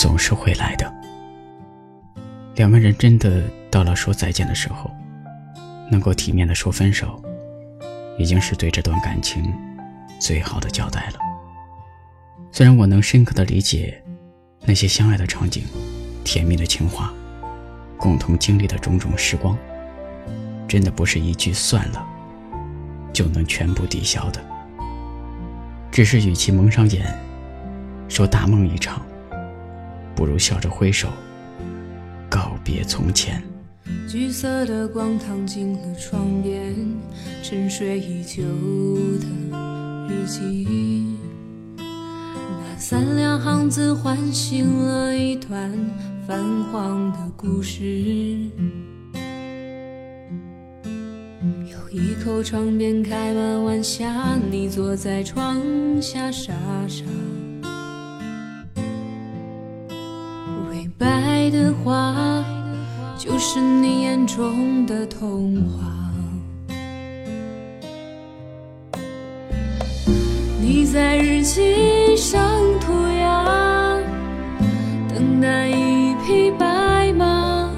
总是会来的。两个人真的到了说再见的时候，能够体面的说分手，已经是对这段感情最好的交代了。虽然我能深刻的理解那些相爱的场景、甜蜜的情话、共同经历的种种时光，真的不是一句算了就能全部抵消的。只是与其蒙上眼，说大梦一场，不如笑着挥手。告别从前，橘色的光躺进了窗边，沉睡已久的日记。那三两行字唤醒了一段泛黄的故事。有一口窗边开满晚霞，你坐在窗下傻傻。话，就是你眼中的童话。你在日记上涂鸦，等待一匹白马，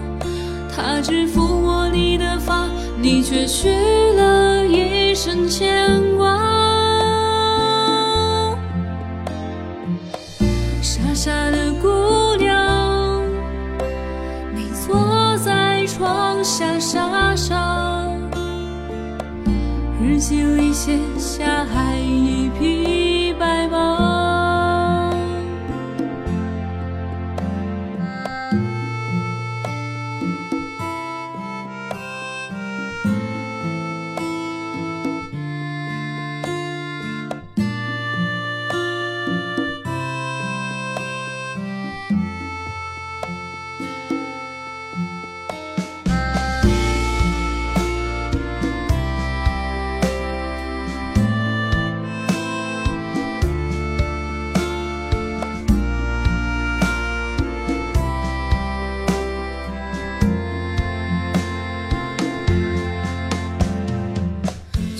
它只抚摸你的发，你却许了一生牵挂。心里写下爱一笔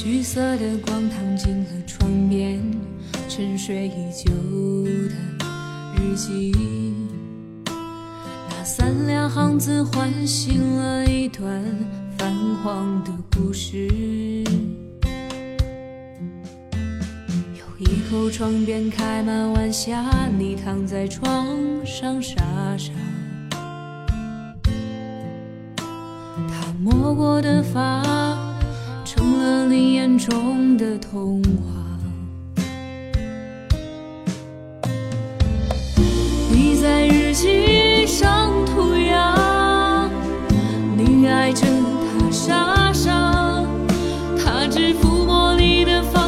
橘色的光躺进了窗边，沉睡已久的日记。那三两行字唤醒了一段泛黄的故事。有一口窗边开满晚霞，你躺在床上傻傻。他摸过的发。你眼中的童话。你在日记上涂鸦，你爱着他傻傻，他只抚摸你的发，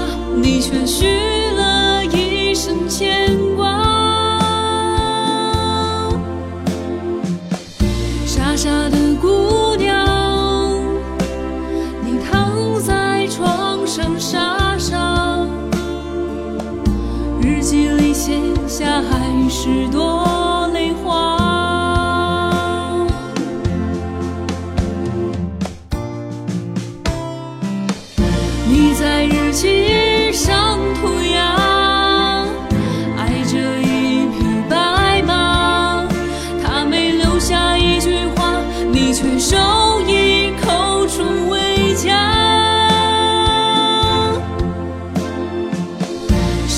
你却需声沙沙，日记里写下还是多。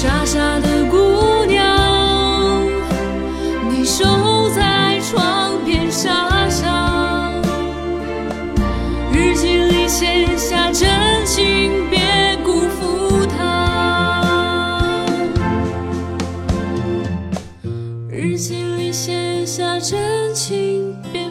傻傻的姑娘，你守在窗边傻傻。日记里写下真情，别辜负他。日记里写下真情，别。